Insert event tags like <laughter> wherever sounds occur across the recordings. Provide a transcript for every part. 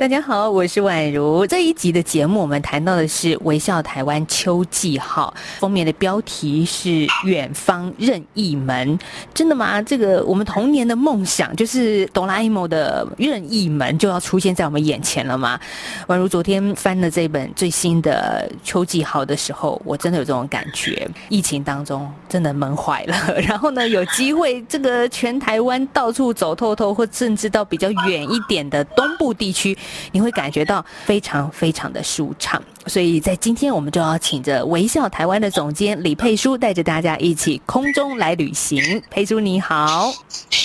大家好，我是宛如。这一集的节目，我们谈到的是微笑台湾秋季号，封面的标题是“远方任意门”。真的吗？这个我们童年的梦想，就是哆啦 A 梦的任意门，就要出现在我们眼前了吗？宛如昨天翻了这本最新的秋季号的时候，我真的有这种感觉。疫情当中，真的闷坏了。<laughs> 然后呢，有机会这个全台湾到处走透透，或甚至到比较远一点的东部地区。你会感觉到非常非常的舒畅，所以在今天我们就要请着微笑台湾的总监李佩书，带着大家一起空中来旅行。佩书你好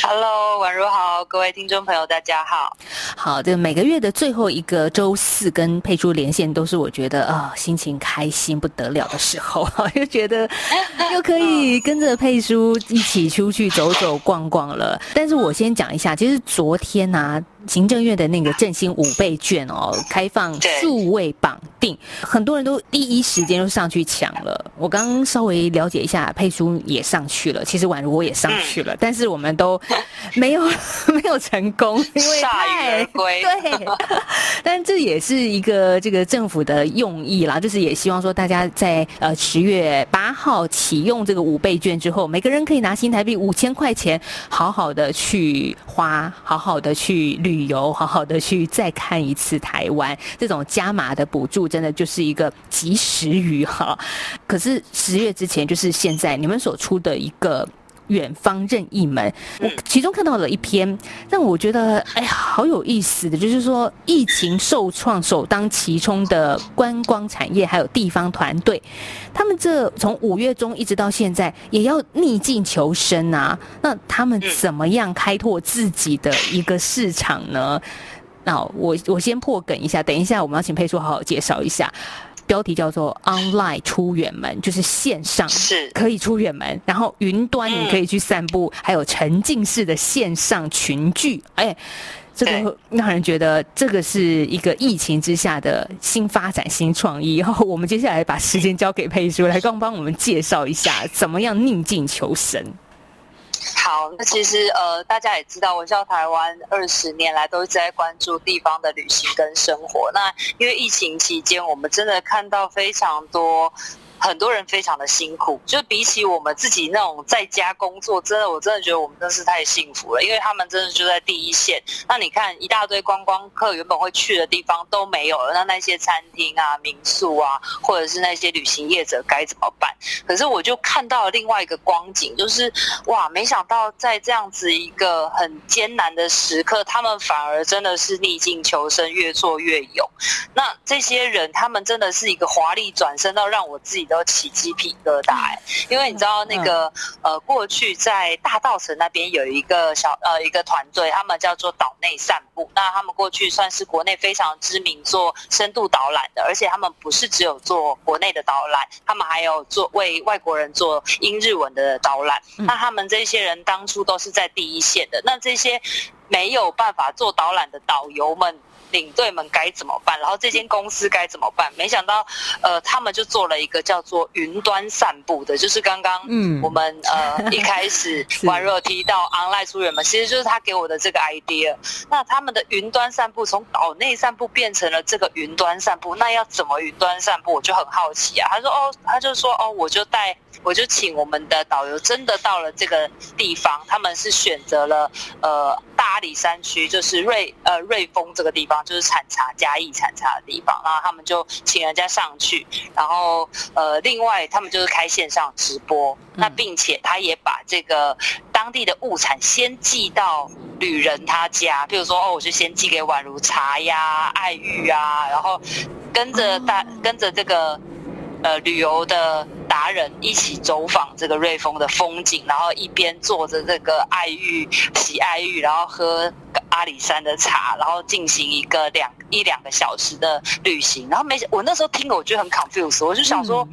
，Hello，宛如好，各位听众朋友大家好。好，这每个月的最后一个周四跟佩书连线，都是我觉得啊心情开心不得了的时候，又觉得又可以跟着佩书一起出去走走逛逛了。但是我先讲一下，其实昨天呢。行政院的那个振兴五倍券哦，开放数位绑定，很多人都第一时间就上去抢了。我刚刚稍微了解一下，佩叔也上去了，其实宛如我也上去了，但是我们都没有 <laughs> 没有成功，因为太贵。对，但这也是一个这个政府的用意啦，就是也希望说大家在呃十月八号启用这个五倍券之后，每个人可以拿新台币五千块钱，好好的去花，好好的去。旅游好好的去再看一次台湾，这种加码的补助真的就是一个及时雨哈。可是十月之前，就是现在你们所出的一个。远方任意门，我其中看到了一篇让我觉得哎呀好有意思的，就是说疫情受创首当其冲的观光产业还有地方团队，他们这从五月中一直到现在也要逆境求生啊，那他们怎么样开拓自己的一个市场呢？那我我先破梗一下，等一下我们要请佩叔好好介绍一下。标题叫做 “online 出远门”，就是线上是可以出远门，然后云端你可以去散步，还有沉浸式的线上群聚。哎，这个让人觉得这个是一个疫情之下的新发展、新创意。然后我们接下来把时间交给佩叔来刚帮我们介绍一下，怎么样逆境求生。好，那其实呃，大家也知道，我叫台湾二十年来都一直在关注地方的旅行跟生活。那因为疫情期间，我们真的看到非常多。很多人非常的辛苦，就比起我们自己那种在家工作，真的，我真的觉得我们真是太幸福了，因为他们真的就在第一线。那你看，一大堆观光客原本会去的地方都没有了，那那些餐厅啊、民宿啊，或者是那些旅行业者该怎么办？可是我就看到了另外一个光景，就是哇，没想到在这样子一个很艰难的时刻，他们反而真的是逆境求生，越做越勇。那这些人，他们真的是一个华丽转身到让我自己。都起鸡皮疙瘩哎，因为你知道那个呃，过去在大道城那边有一个小呃一个团队，他们叫做岛内散步。那他们过去算是国内非常知名做深度导览的，而且他们不是只有做国内的导览，他们还有做为外国人做英日文的导览。那他们这些人当初都是在第一线的，那这些没有办法做导览的导游们。领队们该怎么办？然后这间公司该怎么办？没想到，呃，他们就做了一个叫做云端散步的，就是刚刚嗯我们呃 <laughs> 一开始宛若提到 online 出远门，其实就是他给我的这个 idea。那他们的云端散步从岛内散步变成了这个云端散步，那要怎么云端散步？我就很好奇啊。他说哦，他就说哦，我就带。我就请我们的导游真的到了这个地方，他们是选择了呃大阿里山区，就是瑞呃瑞丰这个地方，就是产茶嘉义产茶的地方，然后他们就请人家上去，然后呃另外他们就是开线上直播，那并且他也把这个当地的物产先寄到旅人他家，比如说哦我就先寄给宛如茶呀、爱玉啊，然后跟着大跟着这个。呃，旅游的达人一起走访这个瑞丰的风景，然后一边坐着这个爱玉洗爱玉，然后喝阿里山的茶，然后进行一个两一两个小时的旅行。然后没我那时候听了，我觉得很 confused，我就想说，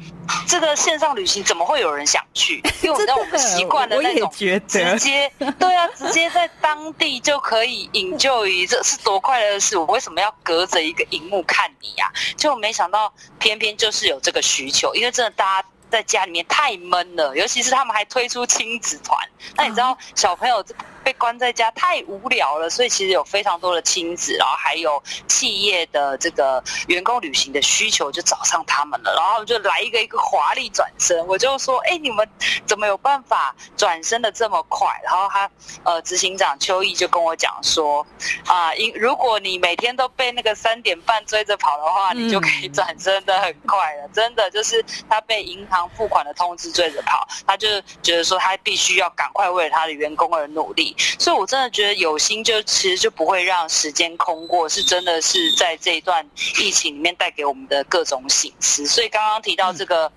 这个线上旅行怎么会有人想去？<laughs> 因为我知道我们习惯的那种直接，对啊，直接在当地就可以引咎于这是多快乐的事，我为什么要隔着一个荧幕看你呀？就没想到偏偏就是有这个需求，因为真的大家。在家里面太闷了，尤其是他们还推出亲子团。那你知道小朋友被关在家太无聊了，所以其实有非常多的亲子，然后还有企业的这个员工旅行的需求就找上他们了，然后就来一个一个华丽转身。我就说，哎，你们怎么有办法转身的这么快？然后他呃，执行长邱毅就跟我讲说，啊，因如果你每天都被那个三点半追着跑的话，你就可以转身的很快了。真的就是他被银行。付款的通知追着跑，他就觉得说他必须要赶快为了他的员工而努力，所以我真的觉得有心就其实就不会让时间空过，是真的是在这一段疫情里面带给我们的各种醒思。所以刚刚提到这个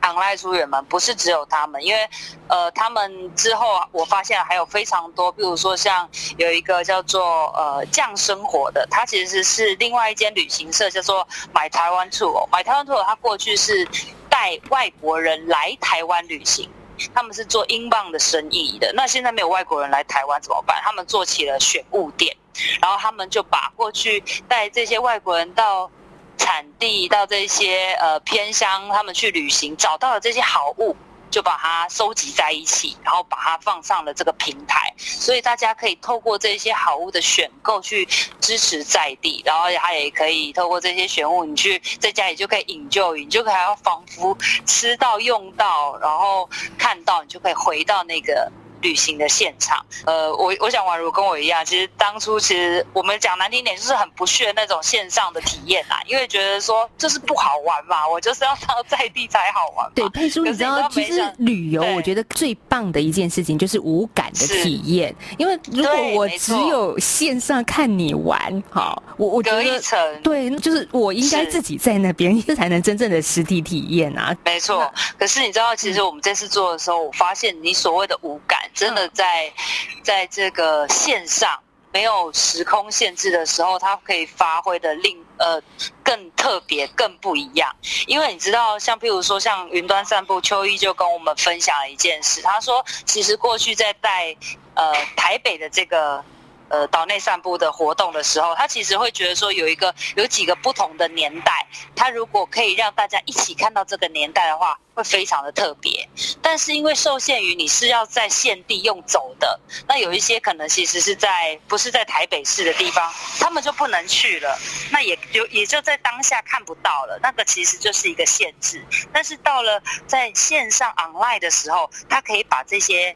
昂赖书员们，不是只有他们，因为呃他们之后我发现还有非常多，比如说像有一个叫做呃酱生活的，他其实是另外一间旅行社，叫做买台湾 tour，买台湾 tour，他过去是。带外国人来台湾旅行，他们是做英镑的生意的。那现在没有外国人来台湾怎么办？他们做起了选物店，然后他们就把过去带这些外国人到产地、到这些呃偏乡，他们去旅行，找到了这些好物。就把它收集在一起，然后把它放上了这个平台，所以大家可以透过这些好物的选购去支持在地，然后它也可以透过这些选物，你去在家里就可以引救，你就可以要仿佛吃到、用到，然后看到，你就可以回到那个。旅行的现场，呃，我我想宛如跟我一样，其实当初其实我们讲难听点，就是很不屑那种线上的体验啦，因为觉得说就是不好玩嘛，我就是要到在地才好玩。对，佩叔，你知道，其实旅游我觉得最棒的一件事情就是无感的体验，因为如果我只有线上看你玩，好，我我觉得对，就是我应该自己在那边，这才能真正的实体体验啊。没错，可是你知道，其实我们这次做的时候，我发现你所谓的无感。真的在，在这个线上没有时空限制的时候，它可以发挥的另呃更特别、更不一样。因为你知道，像譬如说，像云端散步，秋衣就跟我们分享了一件事，他说，其实过去在带呃台北的这个。呃，岛内散步的活动的时候，他其实会觉得说有一个有几个不同的年代，他如果可以让大家一起看到这个年代的话，会非常的特别。但是因为受限于你是要在现地用走的，那有一些可能其实是在不是在台北市的地方，他们就不能去了，那也就也就在当下看不到了。那个其实就是一个限制。但是到了在线上 online 的时候，他可以把这些。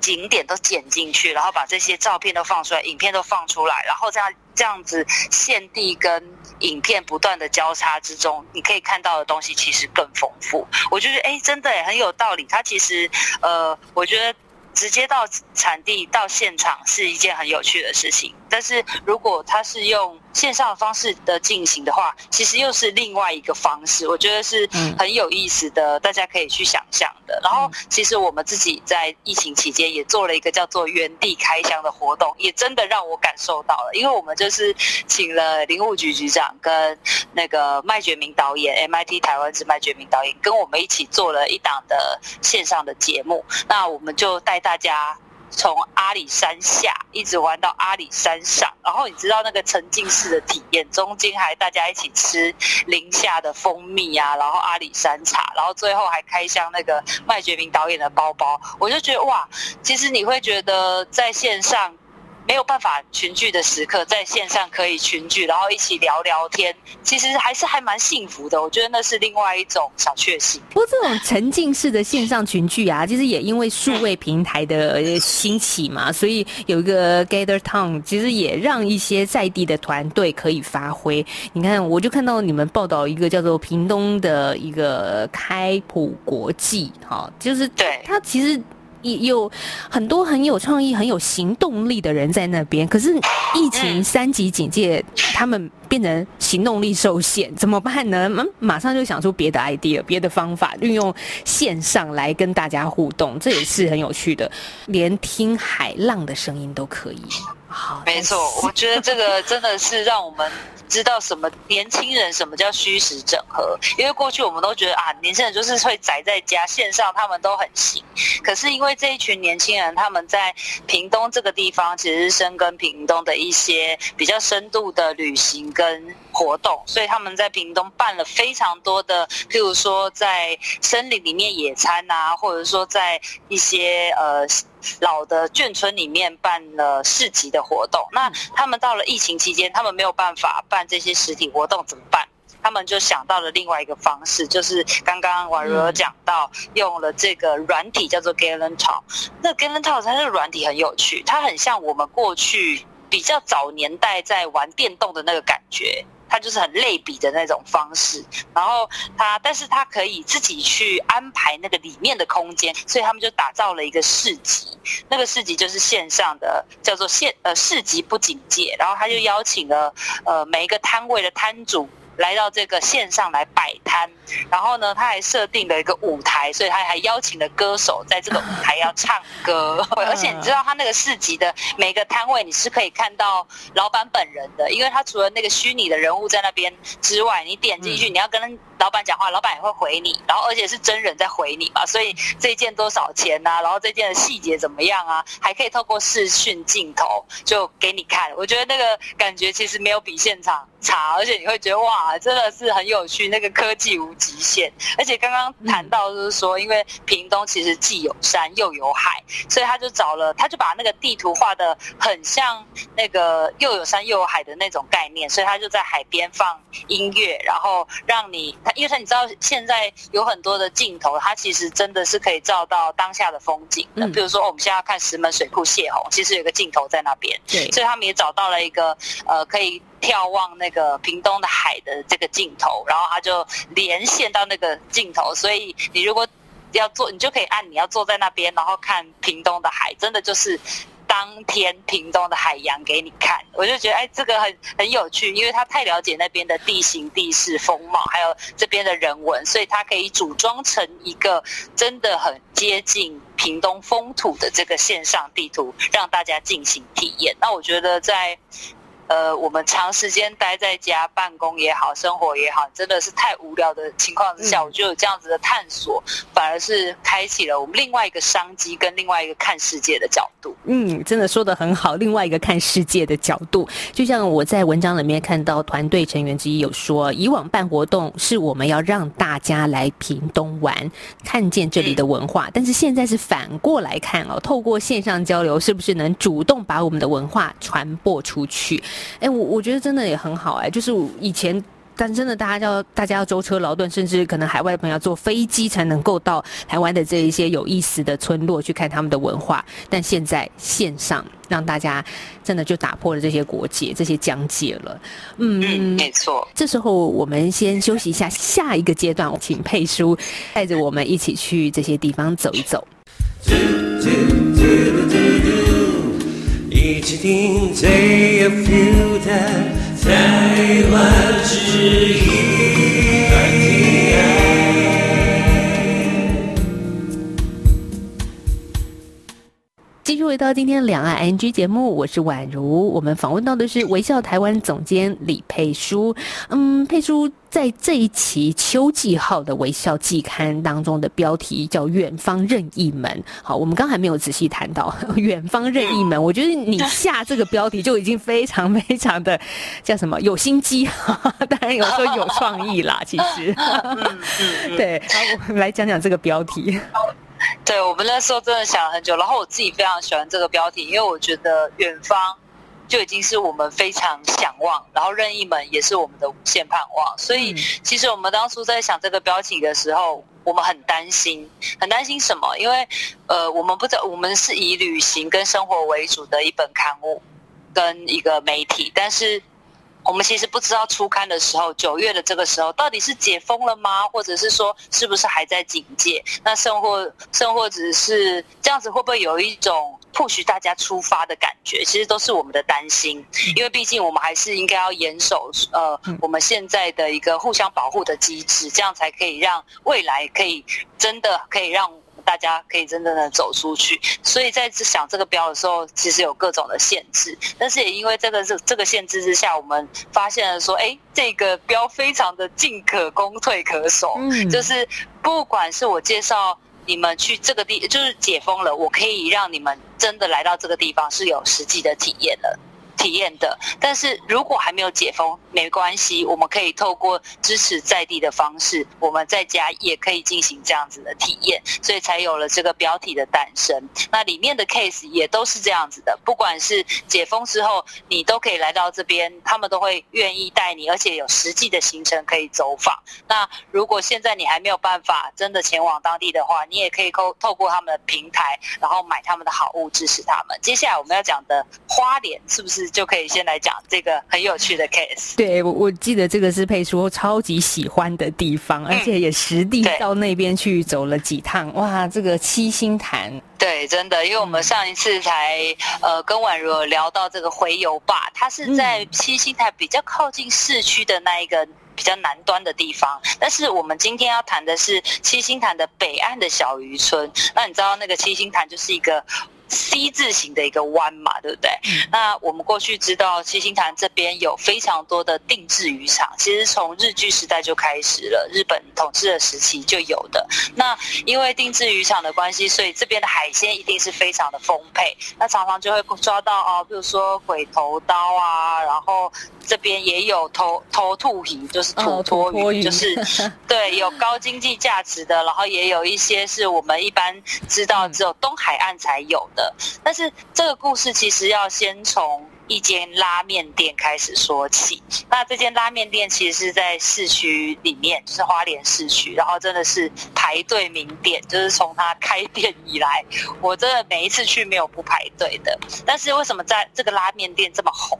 景点都剪进去，然后把这些照片都放出来，影片都放出来，然后这样这样子，现地跟影片不断的交叉之中，你可以看到的东西其实更丰富。我觉得，哎，真的很有道理。它其实，呃，我觉得直接到产地到现场是一件很有趣的事情。但是如果它是用线上的方式的进行的话，其实又是另外一个方式，我觉得是很有意思的，大家可以去想象的。然后，其实我们自己在疫情期间也做了一个叫做“原地开箱”的活动，也真的让我感受到了，因为我们就是请了林务局局长跟那个麦觉明导演，MIT 台湾之麦觉明导演，跟我们一起做了一档的线上的节目。那我们就带大家。从阿里山下一直玩到阿里山上，然后你知道那个沉浸式的体验，中间还大家一起吃林下的蜂蜜啊，然后阿里山茶，然后最后还开箱那个麦觉明导演的包包，我就觉得哇，其实你会觉得在线上。没有办法群聚的时刻，在线上可以群聚，然后一起聊聊天，其实还是还蛮幸福的。我觉得那是另外一种小确幸。不过这种沉浸式的线上群聚啊，其实也因为数位平台的兴起嘛，所以有一个 Gather Town，其实也让一些在地的团队可以发挥。你看，我就看到你们报道一个叫做屏东的一个开普国际，哈，就是对它其实。有很多很有创意、很有行动力的人在那边。可是疫情三级警戒，他们变成行动力受限，怎么办呢？嗯，马上就想出别的 idea、别的方法，运用线上来跟大家互动，这也是很有趣的。连听海浪的声音都可以。好，没错，我觉得这个真的是让我们。知道什么年轻人什么叫虚实整合？因为过去我们都觉得啊，年轻人就是会宅在家，线上他们都很行。可是因为这一群年轻人，他们在屏东这个地方，其实是深耕屏东的一些比较深度的旅行跟活动，所以他们在屏东办了非常多的，譬如说在森林里面野餐啊，或者说在一些呃。老的眷村里面办了市集的活动，那他们到了疫情期间，他们没有办法办这些实体活动，怎么办？他们就想到了另外一个方式，就是刚刚婉如有讲到，用了这个软体叫做 Galen Talk。那 Galen Talk 它这个软体很有趣，它很像我们过去比较早年代在玩电动的那个感觉。他就是很类比的那种方式，然后他，但是他可以自己去安排那个里面的空间，所以他们就打造了一个市集，那个市集就是线上的，叫做线呃市集不警戒，然后他就邀请了呃每一个摊位的摊主。来到这个线上来摆摊，然后呢，他还设定了一个舞台，所以他还邀请了歌手在这个舞台要唱歌。而且你知道，他那个市集的每个摊位，你是可以看到老板本人的，因为他除了那个虚拟的人物在那边之外，你点进去，你要跟老板讲话，老板也会回你，然后而且是真人在回你嘛，所以这件多少钱呐？然后这件的细节怎么样啊？还可以透过视讯镜头就给你看。我觉得那个感觉其实没有比现场。差，而且你会觉得哇，真的是很有趣，那个科技无极限。而且刚刚谈到就是说，因为屏东其实既有山又有海，所以他就找了，他就把那个地图画的很像那个又有山又有海的那种概念，所以他就在海边放音乐，然后让你，他因为他你知道现在有很多的镜头，它其实真的是可以照到当下的风景的。比如说我们现在要看石门水库泄洪，其实有个镜头在那边，对，所以他们也找到了一个呃可以。眺望那个屏东的海的这个镜头，然后它就连线到那个镜头，所以你如果要坐，你就可以按你要坐在那边，然后看屏东的海，真的就是当天屏东的海洋给你看。我就觉得哎，这个很很有趣，因为他太了解那边的地形、地势、风貌，还有这边的人文，所以他可以组装成一个真的很接近屏东风土的这个线上地图，让大家进行体验。那我觉得在。呃，我们长时间待在家办公也好，生活也好，真的是太无聊的情况之下，我就有这样子的探索，反而是开启了我们另外一个商机跟另外一个看世界的角度。嗯，真的说的很好，另外一个看世界的角度，就像我在文章里面看到团队成员之一有说，以往办活动是我们要让大家来屏东玩，看见这里的文化，但是现在是反过来看哦，透过线上交流，是不是能主动把我们的文化传播出去？哎，我我觉得真的也很好哎，就是以前，但真的大家要大家要舟车劳顿，甚至可能海外的朋友坐飞机才能够到台湾的这一些有意思的村落去看他们的文化，但现在线上让大家真的就打破了这些国界、这些疆界了。嗯，没错。这时候我们先休息一下，下一个阶段请佩叔带着我们一起去这些地方走一走。一起听最有 feel 的台湾之音。回到今天两岸 NG 节目，我是宛如。我们访问到的是微笑台湾总监李佩书。嗯，佩书在这一期秋季号的微笑季刊当中的标题叫“远方任意门”。好，我们刚还没有仔细谈到“远方任意门”。我觉得你下这个标题就已经非常非常的叫什么有心机，<laughs> 当然有时候有创意啦。其实，<laughs> <laughs> 对，好，我们来讲讲这个标题。<laughs> 对我们那时候真的想了很久，然后我自己非常喜欢这个标题，因为我觉得远方就已经是我们非常向往，然后任意门也是我们的无限盼望。所以其实我们当初在想这个标题的时候，我们很担心，很担心什么？因为呃，我们不知道我们是以旅行跟生活为主的一本刊物跟一个媒体，但是我们其实不知道初刊的时候，九月的这个时候到底是解封了吗？或者是说是不是还在警戒？那甚或甚或只是这样子，会不会有一种迫许大家出发的感觉？其实都是我们的担心，因为毕竟我们还是应该要严守呃我们现在的一个互相保护的机制，这样才可以让未来可以真的可以让。大家可以真正的走出去，所以在想这个标的时候，其实有各种的限制，但是也因为这个是这个限制之下，我们发现了说，哎，这个标非常的进可攻退可守，就是不管是我介绍你们去这个地，就是解封了，我可以让你们真的来到这个地方是有实际的体验的。体验的，但是如果还没有解封，没关系，我们可以透过支持在地的方式，我们在家也可以进行这样子的体验，所以才有了这个标题的诞生。那里面的 case 也都是这样子的，不管是解封之后，你都可以来到这边，他们都会愿意带你，而且有实际的行程可以走访。那如果现在你还没有办法真的前往当地的话，你也可以透透过他们的平台，然后买他们的好物支持他们。接下来我们要讲的花莲是不是？就可以先来讲这个很有趣的 case。对，我我记得这个是佩叔超级喜欢的地方，而且也实地到那边去走了几趟。哇，这个七星潭，对，真的，因为我们上一次才呃跟婉如聊到这个回游坝，它是在七星潭比较靠近市区的那一个比较南端的地方。但是我们今天要谈的是七星潭的北岸的小渔村。那你知道那个七星潭就是一个。C 字形的一个弯嘛，对不对？那我们过去知道七星潭这边有非常多的定制渔场，其实从日据时代就开始了，日本统治的时期就有的。那因为定制渔场的关系，所以这边的海鲜一定是非常的丰沛。那常常就会抓到哦，比如说鬼头刀啊，然后这边也有头头兔鱼，就是土托鱼，就是 <laughs> <laughs> 对有高经济价值的，然后也有一些是我们一般知道只有东海岸才有的。但是这个故事其实要先从一间拉面店开始说起。那这间拉面店其实是在市区里面，就是花莲市区，然后真的是排队名店，就是从它开店以来，我真的每一次去没有不排队的。但是为什么在这个拉面店这么红？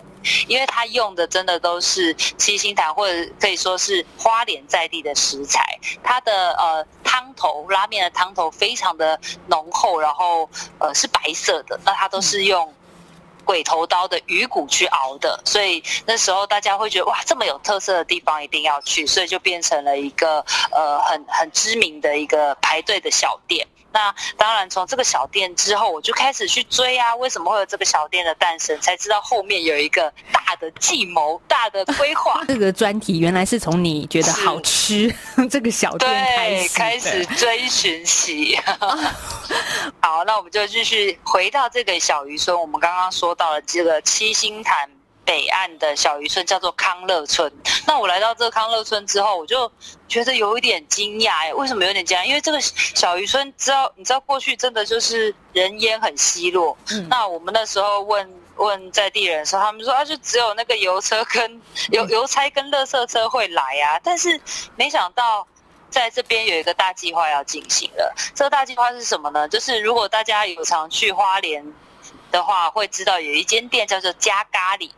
因为它用的真的都是七星潭或者可以说是花莲在地的食材，它的呃汤头拉面的汤头非常的浓厚，然后呃是白色的，那它都是用鬼头刀的鱼骨去熬的，所以那时候大家会觉得哇这么有特色的地方一定要去，所以就变成了一个呃很很知名的一个排队的小店。那当然，从这个小店之后，我就开始去追啊，为什么会有这个小店的诞生？才知道后面有一个大的计谋、大的规划。<laughs> 这个专题原来是从你觉得好吃这个小店开始开始追寻起。<laughs> 好，那我们就继续回到这个小渔村。我们刚刚说到了这个七星潭。北岸的小渔村叫做康乐村。那我来到这个康乐村之后，我就觉得有一点惊讶哎，为什么有点惊讶？因为这个小渔村，知道你知道过去真的就是人烟很稀落。嗯那我们那时候问问在地人的时候，他们说啊，就只有那个油车跟邮邮差跟垃圾车会来啊。但是没想到在这边有一个大计划要进行了。这个大计划是什么呢？就是如果大家有常去花莲的话，会知道有一间店叫做加咖喱。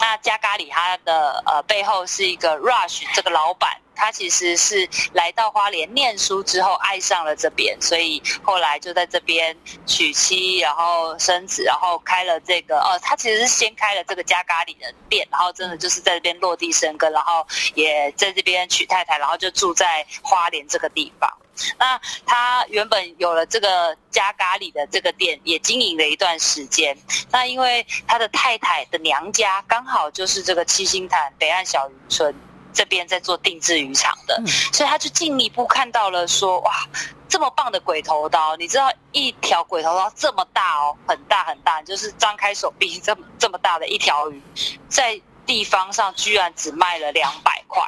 那加咖喱，它的呃背后是一个 Rush 这个老板，他其实是来到花莲念书之后爱上了这边，所以后来就在这边娶妻，然后生子，然后开了这个哦，他其实是先开了这个加咖喱的店，然后真的就是在这边落地生根，然后也在这边娶太太，然后就住在花莲这个地方。<laughs> 那他原本有了这个加咖喱的这个店，也经营了一段时间。那因为他的太太的娘家刚好就是这个七星潭北岸小渔村这边在做定制渔场的，所以他就进一步看到了说，哇，这么棒的鬼头刀！你知道一条鬼头刀这么大哦，很大很大，就是张开手臂这么这么大的一条鱼，在地方上居然只卖了两百块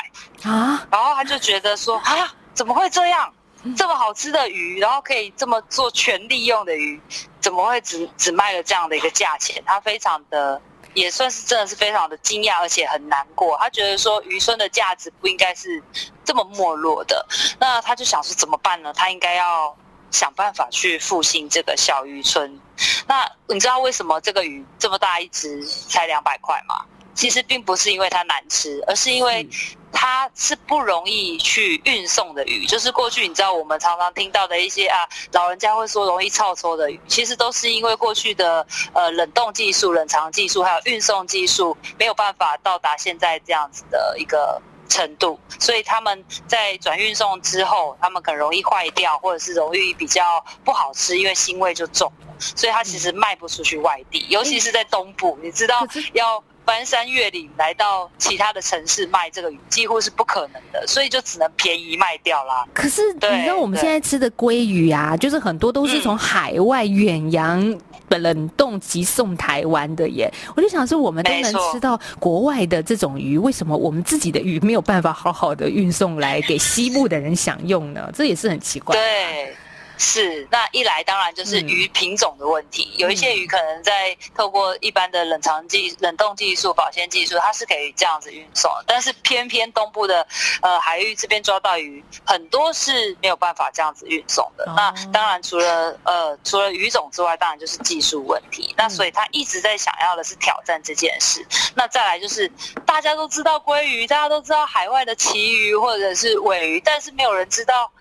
啊！然后他就觉得说，啊，怎么会这样？这么好吃的鱼，然后可以这么做全利用的鱼，怎么会只只卖了这样的一个价钱？他非常的也算是真的是非常的惊讶，而且很难过。他觉得说渔村的价值不应该是这么没落的。那他就想说怎么办呢？他应该要想办法去复兴这个小渔村。那你知道为什么这个鱼这么大一只才两百块吗？其实并不是因为它难吃，而是因为它是不容易去运送的鱼。就是过去你知道我们常常听到的一些啊，老人家会说容易臭臭的鱼，其实都是因为过去的呃冷冻技术、冷藏技术还有运送技术没有办法到达现在这样子的一个程度，所以他们在转运送之后，他们很容易坏掉，或者是容易比较不好吃，因为腥味就重了，所以它其实卖不出去外地，尤其是在东部，你知道要。翻山越岭来到其他的城市卖这个鱼，几乎是不可能的，所以就只能便宜卖掉啦。可是你知道我们现在吃的鲑鱼啊，就是很多都是从海外远洋冷冻急送台湾的耶。我就想说，我们都能吃到国外的这种鱼，为什么我们自己的鱼没有办法好好的运送来给西部的人享用呢？这也是很奇怪。对。是，那一来当然就是鱼品种的问题，有一些鱼可能在透过一般的冷藏技、冷冻技术、保鲜技术，它是可以这样子运送，但是偏偏东部的呃海域这边抓到鱼很多是没有办法这样子运送的。那当然除了呃除了鱼种之外，当然就是技术问题。那所以他一直在想要的是挑战这件事。那再来就是大家都知道鲑鱼，大家都知道海外的旗鱼或者是尾鱼，但是没有人知道。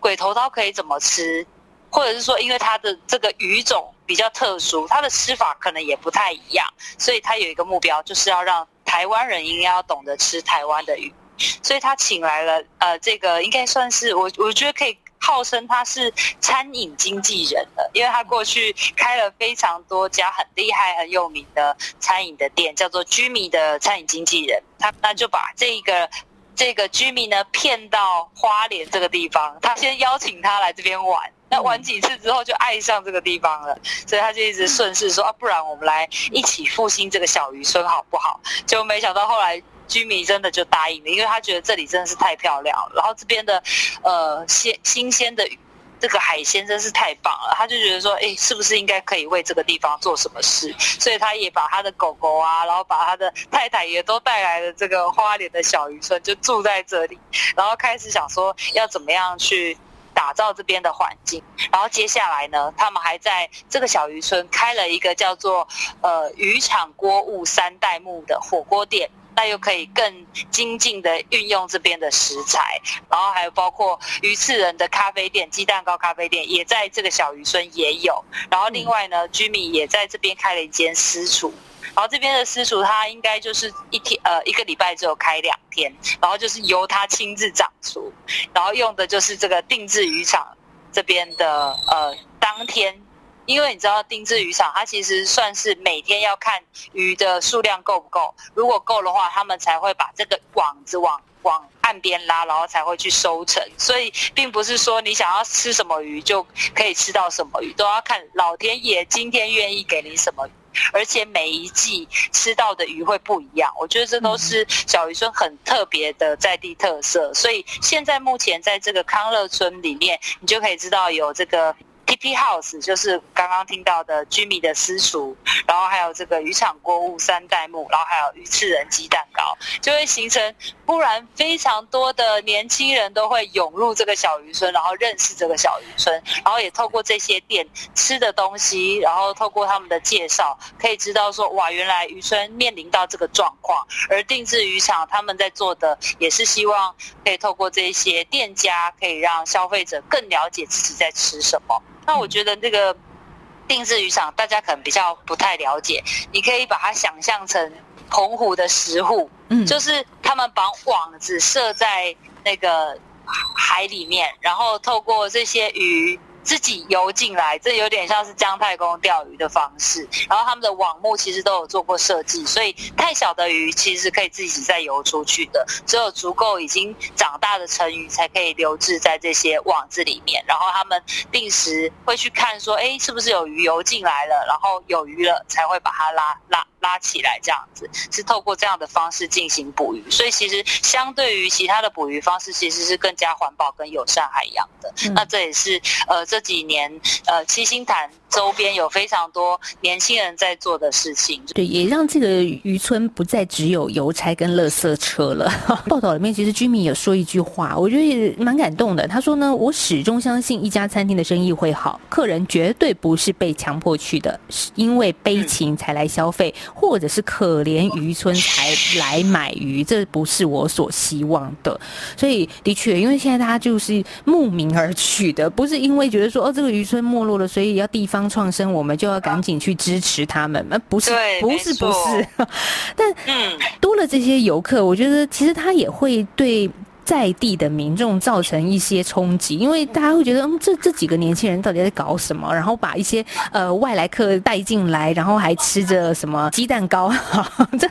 鬼头刀可以怎么吃，或者是说，因为它的这个鱼种比较特殊，它的吃法可能也不太一样，所以他有一个目标，就是要让台湾人应该要懂得吃台湾的鱼，所以他请来了呃，这个应该算是我我觉得可以号称他是餐饮经纪人的，因为他过去开了非常多家很厉害很有名的餐饮的店，叫做居民的餐饮经纪人，他那就把这一个。这个居民呢骗到花莲这个地方，他先邀请他来这边玩，那玩几次之后就爱上这个地方了，所以他就一直顺势说啊，不然我们来一起复兴这个小渔村好不好？就没想到后来居民真的就答应了，因为他觉得这里真的是太漂亮，然后这边的呃鲜新鲜的鱼。这个海鲜真是太棒了，他就觉得说，哎，是不是应该可以为这个地方做什么事？所以他也把他的狗狗啊，然后把他的太太也都带来了这个花莲的小渔村，就住在这里，然后开始想说要怎么样去打造这边的环境。然后接下来呢，他们还在这个小渔村开了一个叫做呃渔场锅物三代目的火锅店。那又可以更精进的运用这边的食材，然后还有包括鱼翅人的咖啡店、鸡蛋糕咖啡店也在这个小渔村也有。然后另外呢，居民也在这边开了一间私厨，然后这边的私厨他应该就是一天呃一个礼拜只有开两天，然后就是由他亲自掌厨，然后用的就是这个定制渔场这边的呃当天。因为你知道定制渔场，它其实算是每天要看鱼的数量够不够，如果够的话，他们才会把这个网子往往岸边拉，然后才会去收成。所以并不是说你想要吃什么鱼就可以吃到什么鱼，都要看老天爷今天愿意给你什么鱼，而且每一季吃到的鱼会不一样。我觉得这都是小渔村很特别的在地特色。所以现在目前在这个康乐村里面，你就可以知道有这个。T P House 就是刚刚听到的居民的私厨，然后还有这个渔场锅物三代目，然后还有鱼翅人鸡蛋糕，就会形成，不然非常多的年轻人都会涌入这个小渔村，然后认识这个小渔村，然后也透过这些店吃的东西，然后透过他们的介绍，可以知道说，哇，原来渔村面临到这个状况，而定制渔场他们在做的也是希望可以透过这些店家，可以让消费者更了解自己在吃什么。那我觉得这个定制渔场，大家可能比较不太了解。你可以把它想象成澎湖的石户，嗯，就是他们把网子设在那个海里面，然后透过这些鱼。自己游进来，这有点像是姜太公钓鱼的方式。然后他们的网目其实都有做过设计，所以太小的鱼其实可以自己再游出去的。只有足够已经长大的成鱼才可以留置在这些网子里面。然后他们定时会去看，说，哎，是不是有鱼游进来了？然后有鱼了才会把它拉拉拉起来，这样子是透过这样的方式进行捕鱼。所以其实相对于其他的捕鱼方式，其实是更加环保跟友善海洋的。那这也是呃。这几年，呃，七星潭周边有非常多年轻人在做的事情。对，也让这个渔村不再只有邮差跟垃圾车了。<laughs> 报道里面其实居民有说一句话，我觉得也蛮感动的。他说呢，我始终相信一家餐厅的生意会好，客人绝对不是被强迫去的，是因为悲情才来消费，或者是可怜渔村才来买鱼，这不是我所希望的。所以的确，因为现在大家就是慕名而去的，不是因为觉得说哦这个渔村没落了，所以要地方创生，我们就要赶紧去支持他们。呃，不是，不是，不是。<laughs> 但嗯，多了这些游客，我觉得其实他也会对。在地的民众造成一些冲击，因为大家会觉得，嗯，这这几个年轻人到底在搞什么？然后把一些呃外来客带进来，然后还吃着什么鸡蛋糕，这，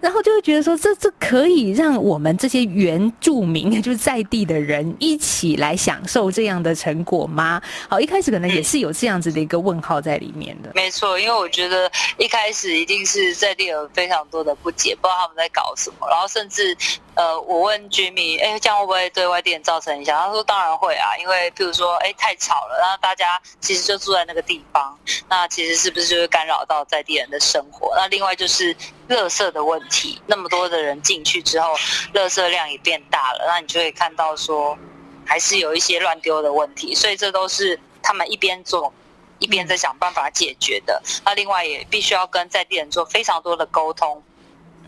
然后就会觉得说，这这可以让我们这些原住民，就是在地的人一起来享受这样的成果吗？好，一开始可能也是有这样子的一个问号在里面的。没错，因为我觉得一开始一定是在地有非常多的不解，不知道他们在搞什么，然后甚至。呃，我问 Jimmy，哎，这样会不会对外地人造成影响？他说当然会啊，因为譬如说，哎，太吵了，然后大家其实就住在那个地方，那其实是不是就会干扰到在地人的生活？那另外就是垃圾的问题，那么多的人进去之后，垃圾量也变大了，那你就会看到说，还是有一些乱丢的问题，所以这都是他们一边做，一边在想办法解决的。那另外也必须要跟在地人做非常多的沟通。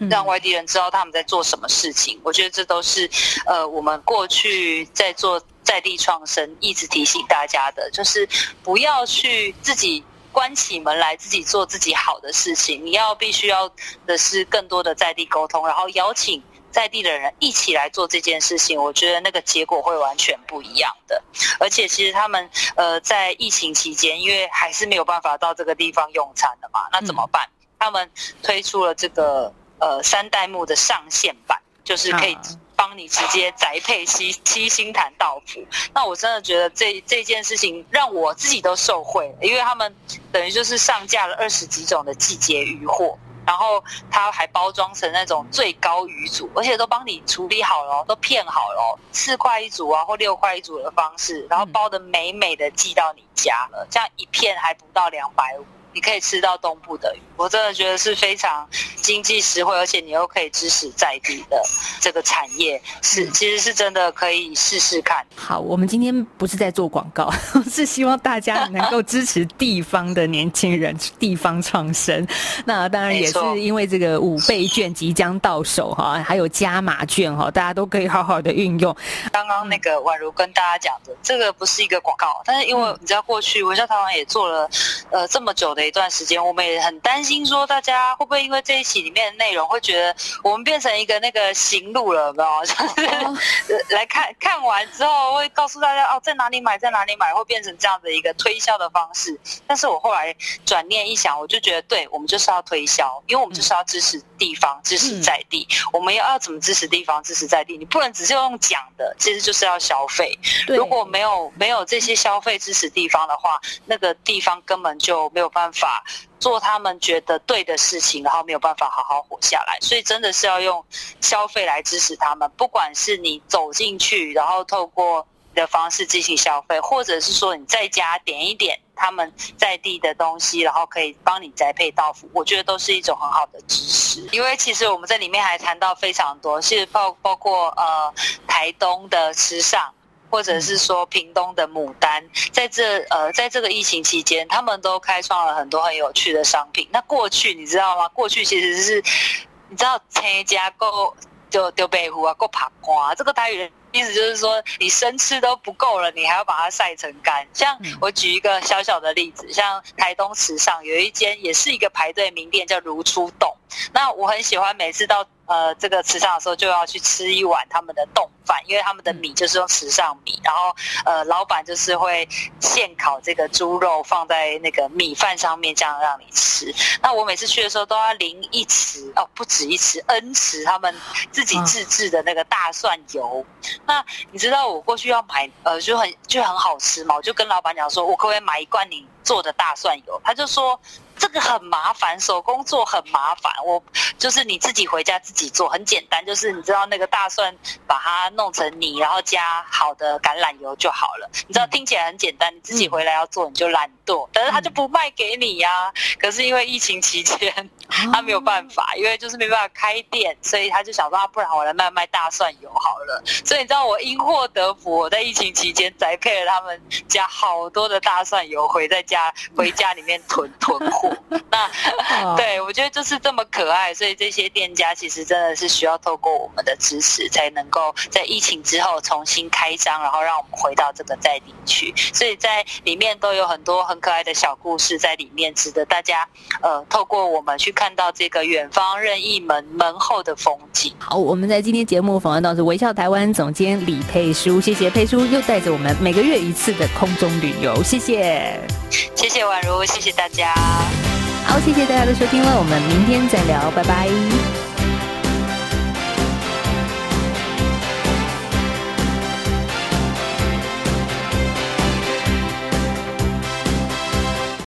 让外地人知道他们在做什么事情，我觉得这都是，呃，我们过去在做在地创生一直提醒大家的，就是不要去自己关起门来自己做自己好的事情，你要必须要的是更多的在地沟通，然后邀请在地的人一起来做这件事情，我觉得那个结果会完全不一样的。而且其实他们呃在疫情期间，因为还是没有办法到这个地方用餐的嘛，那怎么办？他们推出了这个。呃，三代目的上线版就是可以帮你直接宅配七七星潭道府。那我真的觉得这这件事情让我自己都受惠，因为他们等于就是上架了二十几种的季节鱼货，然后他还包装成那种最高鱼组，而且都帮你处理好了，都片好了，四块一组啊或六块一组的方式，然后包的美美的寄到你家了，这样一片还不到两百五。你可以吃到东部的鱼，我真的觉得是非常经济实惠，而且你又可以支持在地的这个产业，是其实是真的可以试试看。好，我们今天不是在做广告，<laughs> 是希望大家能够支持地方的年轻人，地方创生。那当然也是因为这个五倍券即将到手哈，还有加码券哈，大家都可以好好的运用。刚刚那个宛如跟大家讲的，这个不是一个广告，但是因为你知道过去微笑台湾也做了呃这么久的。一段时间，我们也很担心，说大家会不会因为这一期里面的内容，会觉得我们变成一个那个行路了，没有？<laughs> 就是来看看完之后，会告诉大家哦，在哪里买，在哪里买，会变成这样的一个推销的方式。但是我后来转念一想，我就觉得，对我们就是要推销，因为我们就是要支持地方，支持在地。我们要要怎么支持地方，支持在地？你不能只是用讲的，其实就是要消费。如果没有没有这些消费支持地方的话，那个地方根本就没有办法。法做他们觉得对的事情，然后没有办法好好活下来，所以真的是要用消费来支持他们。不管是你走进去，然后透过的方式进行消费，或者是说你在家点一点他们在地的东西，然后可以帮你栽培到福，我觉得都是一种很好的支持。因为其实我们在里面还谈到非常多，是包包括呃台东的时尚。或者是说屏东的牡丹，在这呃，在这个疫情期间，他们都开创了很多很有趣的商品。那过去你知道吗？过去其实是，你知道参加够就丢北湖啊，够爬瓜，这个台语意思就是说，你生吃都不够了，你还要把它晒成干。像我举一个小小的例子，像台东池上有一间也是一个排队名店，叫如初洞。那我很喜欢每次到。呃，这个池上的时候就要去吃一碗他们的冻饭，因为他们的米就是用池上米，然后呃，老板就是会现烤这个猪肉放在那个米饭上面，这样让你吃。那我每次去的时候都要淋一匙哦，不止一匙，n 匙他们自己自制的那个大蒜油。那你知道我过去要买，呃，就很就很好吃嘛，我就跟老板讲说，我可不可以买一罐你做的大蒜油？他就说。这个很麻烦，手工做很麻烦。我就是你自己回家自己做，很简单，就是你知道那个大蒜，把它弄成泥，然后加好的橄榄油就好了。你知道听起来很简单，你自己回来要做你就懒但是他就不卖给你呀。可是因为疫情期间，他没有办法，因为就是没办法开店，所以他就想说，不然我来卖卖大蒜油好了。所以你知道我因祸得福，我在疫情期间栽配了他们家好多的大蒜油回在家，回家里面囤囤货。那 <laughs> 对我觉得就是这么可爱，所以这些店家其实真的是需要透过我们的支持，才能够在疫情之后重新开张，然后让我们回到这个在地区。所以在里面都有很多很可爱的小故事在里面，值得大家呃透过我们去看到这个远方任意门门后的风景。好，我们在今天节目访问到是微笑台湾总监李佩书，谢谢佩书又带着我们每个月一次的空中旅游，谢谢，谢谢宛如，谢谢大家。好，谢谢大家的收听了，我们明天再聊，拜拜。